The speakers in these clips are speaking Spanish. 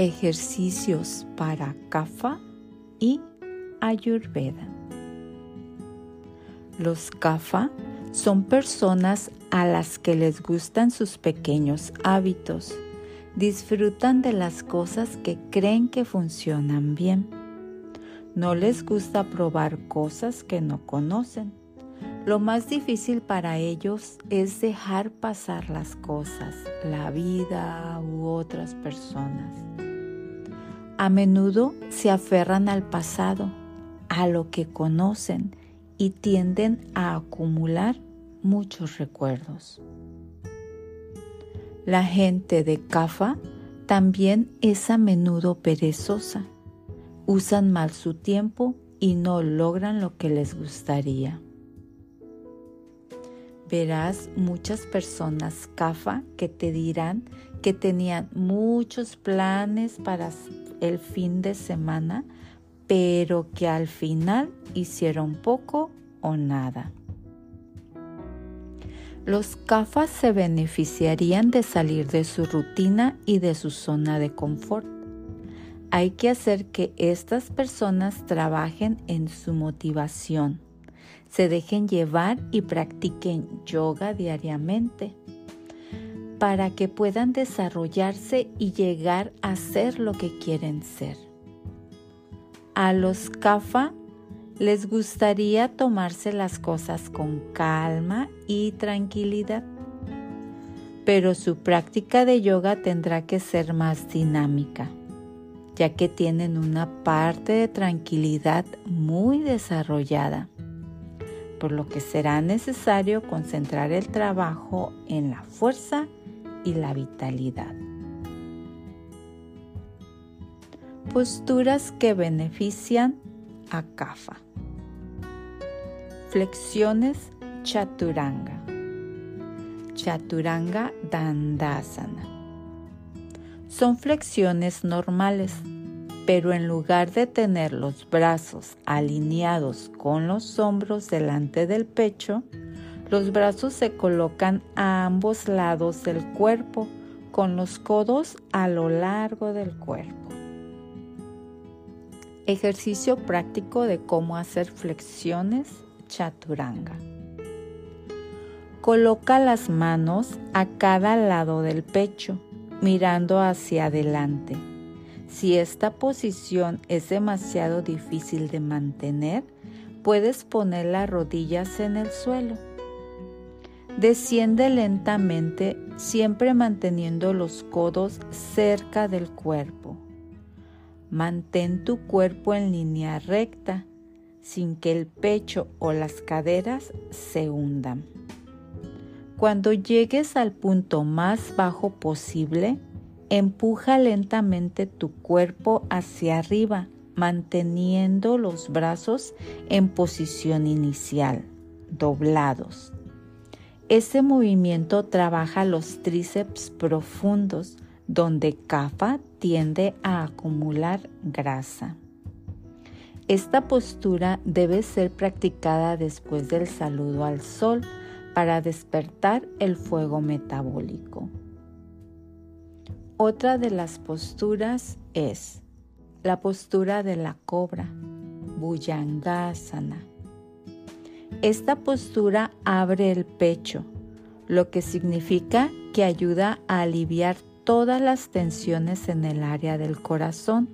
Ejercicios para Kapha y Ayurveda. Los Kapha son personas a las que les gustan sus pequeños hábitos, disfrutan de las cosas que creen que funcionan bien. No les gusta probar cosas que no conocen. Lo más difícil para ellos es dejar pasar las cosas, la vida u otras personas. A menudo se aferran al pasado, a lo que conocen y tienden a acumular muchos recuerdos. La gente de Cafa también es a menudo perezosa. Usan mal su tiempo y no logran lo que les gustaría. Verás muchas personas CAFA que te dirán que tenían muchos planes para el fin de semana, pero que al final hicieron poco o nada. Los CAFAs se beneficiarían de salir de su rutina y de su zona de confort. Hay que hacer que estas personas trabajen en su motivación, se dejen llevar y practiquen yoga diariamente para que puedan desarrollarse y llegar a ser lo que quieren ser. A los CAFA les gustaría tomarse las cosas con calma y tranquilidad, pero su práctica de yoga tendrá que ser más dinámica, ya que tienen una parte de tranquilidad muy desarrollada, por lo que será necesario concentrar el trabajo en la fuerza y la vitalidad. Posturas que benefician a Kapha. Flexiones Chaturanga. Chaturanga Dandasana. Son flexiones normales, pero en lugar de tener los brazos alineados con los hombros delante del pecho, los brazos se colocan a ambos lados del cuerpo con los codos a lo largo del cuerpo. Ejercicio práctico de cómo hacer flexiones chaturanga. Coloca las manos a cada lado del pecho, mirando hacia adelante. Si esta posición es demasiado difícil de mantener, puedes poner las rodillas en el suelo Desciende lentamente, siempre manteniendo los codos cerca del cuerpo. Mantén tu cuerpo en línea recta, sin que el pecho o las caderas se hundan. Cuando llegues al punto más bajo posible, empuja lentamente tu cuerpo hacia arriba, manteniendo los brazos en posición inicial, doblados. Ese movimiento trabaja los tríceps profundos, donde CAFA tiende a acumular grasa. Esta postura debe ser practicada después del saludo al sol para despertar el fuego metabólico. Otra de las posturas es la postura de la cobra, Bhujangasana. Esta postura abre el pecho, lo que significa que ayuda a aliviar todas las tensiones en el área del corazón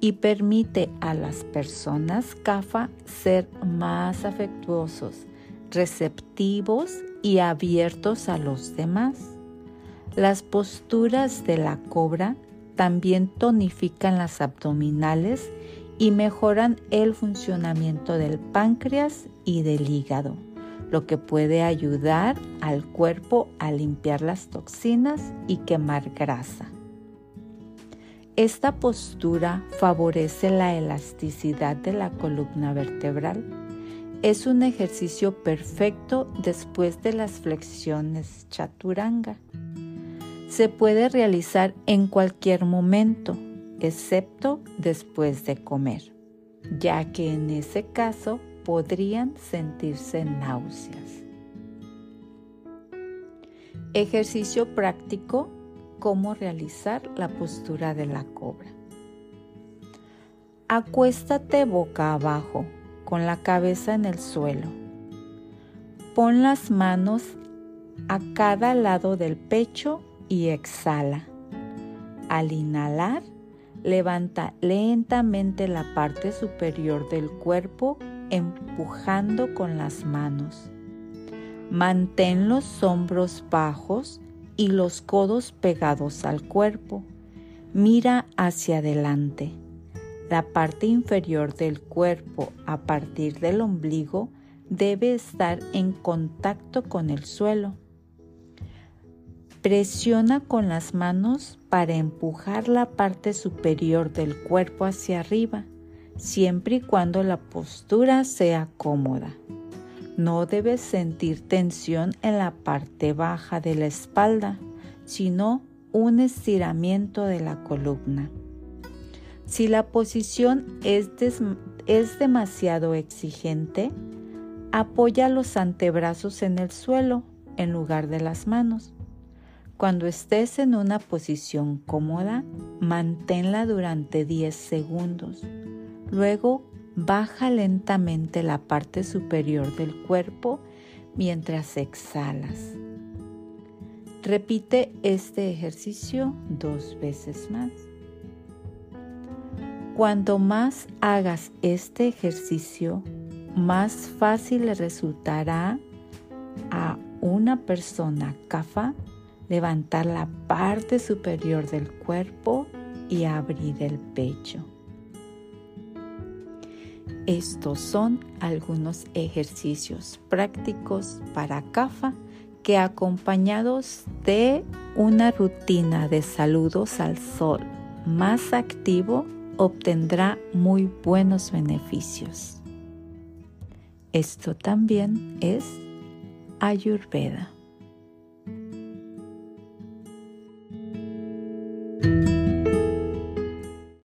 y permite a las personas CAFA ser más afectuosos, receptivos y abiertos a los demás. Las posturas de la cobra también tonifican las abdominales y mejoran el funcionamiento del páncreas y del hígado, lo que puede ayudar al cuerpo a limpiar las toxinas y quemar grasa. Esta postura favorece la elasticidad de la columna vertebral. Es un ejercicio perfecto después de las flexiones chaturanga. Se puede realizar en cualquier momento excepto después de comer, ya que en ese caso podrían sentirse náuseas. Ejercicio práctico cómo realizar la postura de la cobra. Acuéstate boca abajo, con la cabeza en el suelo. Pon las manos a cada lado del pecho y exhala. Al inhalar, levanta lentamente la parte superior del cuerpo empujando con las manos. Mantén los hombros bajos y los codos pegados al cuerpo. Mira hacia adelante. La parte inferior del cuerpo a partir del ombligo debe estar en contacto con el suelo. Presiona con las manos para empujar la parte superior del cuerpo hacia arriba, siempre y cuando la postura sea cómoda. No debes sentir tensión en la parte baja de la espalda, sino un estiramiento de la columna. Si la posición es, es demasiado exigente, apoya los antebrazos en el suelo en lugar de las manos. Cuando estés en una posición cómoda, manténla durante 10 segundos. Luego, baja lentamente la parte superior del cuerpo mientras exhalas. Repite este ejercicio dos veces más. Cuanto más hagas este ejercicio, más fácil le resultará a una persona CAFA levantar la parte superior del cuerpo y abrir el pecho. Estos son algunos ejercicios prácticos para CAFA que acompañados de una rutina de saludos al sol más activo obtendrá muy buenos beneficios. Esto también es Ayurveda.